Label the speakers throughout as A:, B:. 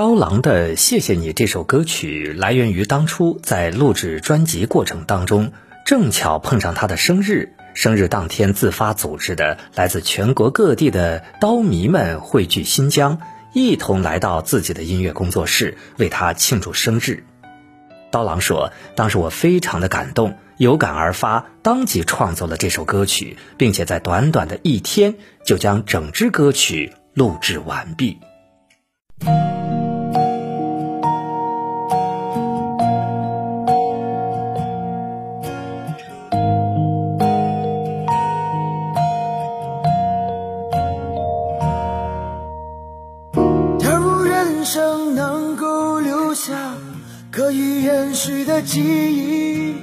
A: 刀郎的《谢谢你》这首歌曲来源于当初在录制专辑过程当中，正巧碰上他的生日，生日当天自发组织的来自全国各地的刀迷们汇聚新疆，一同来到自己的音乐工作室为他庆祝生日。刀郎说：“当时我非常的感动，有感而发，当即创作了这首歌曲，并且在短短的一天就将整支歌曲录制完毕。”
B: 生能够留下可以延续的记忆，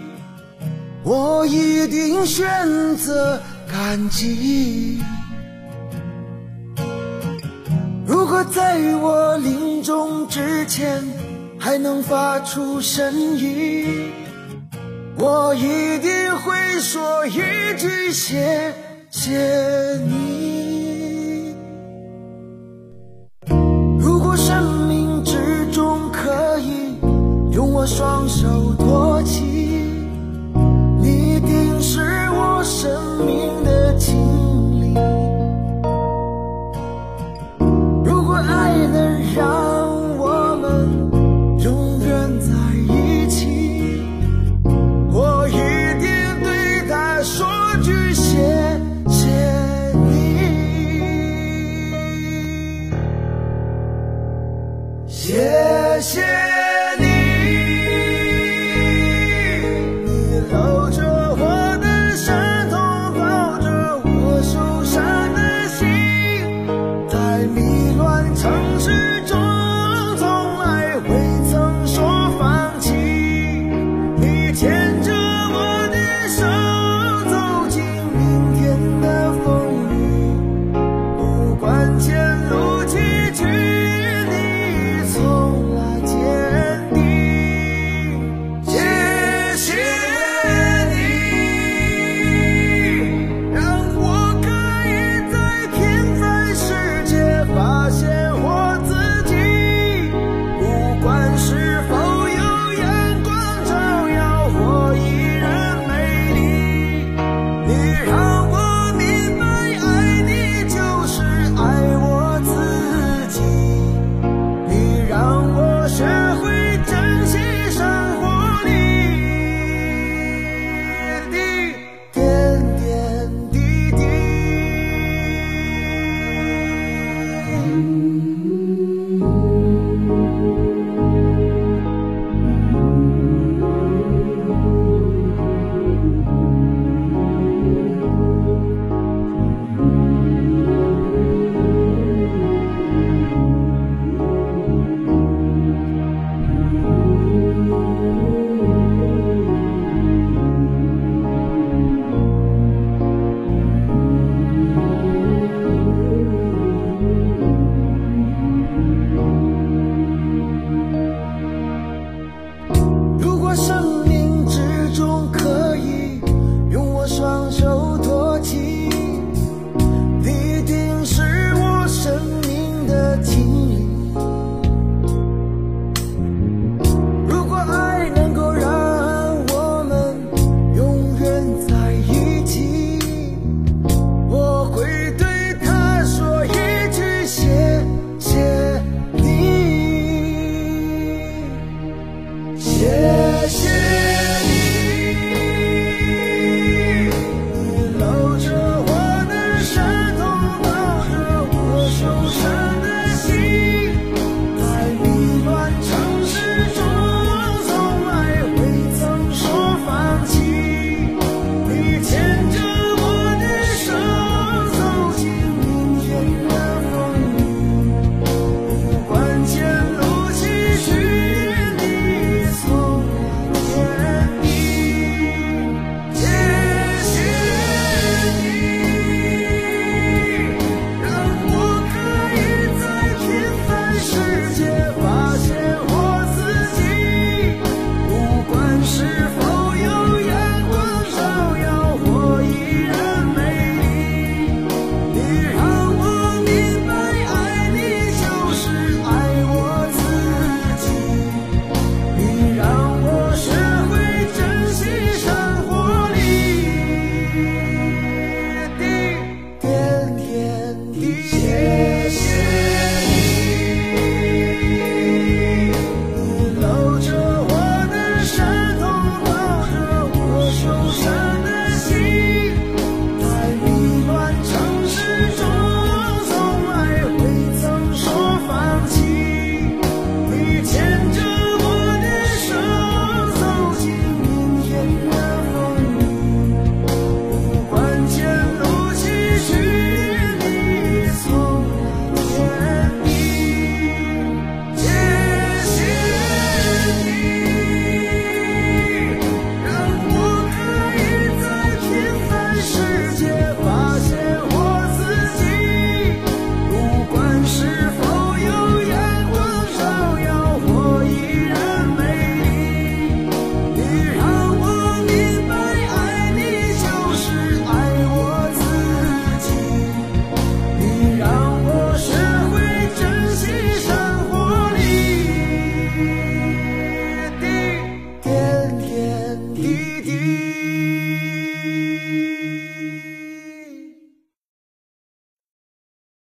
B: 我一定选择感激。如果在我临终之前还能发出声音，我一定会说一句谢谢你。双手托起你定是我生命的精灵。如果爱能让我们永远在一起我一定对他说句谢谢你。谢谢。城市。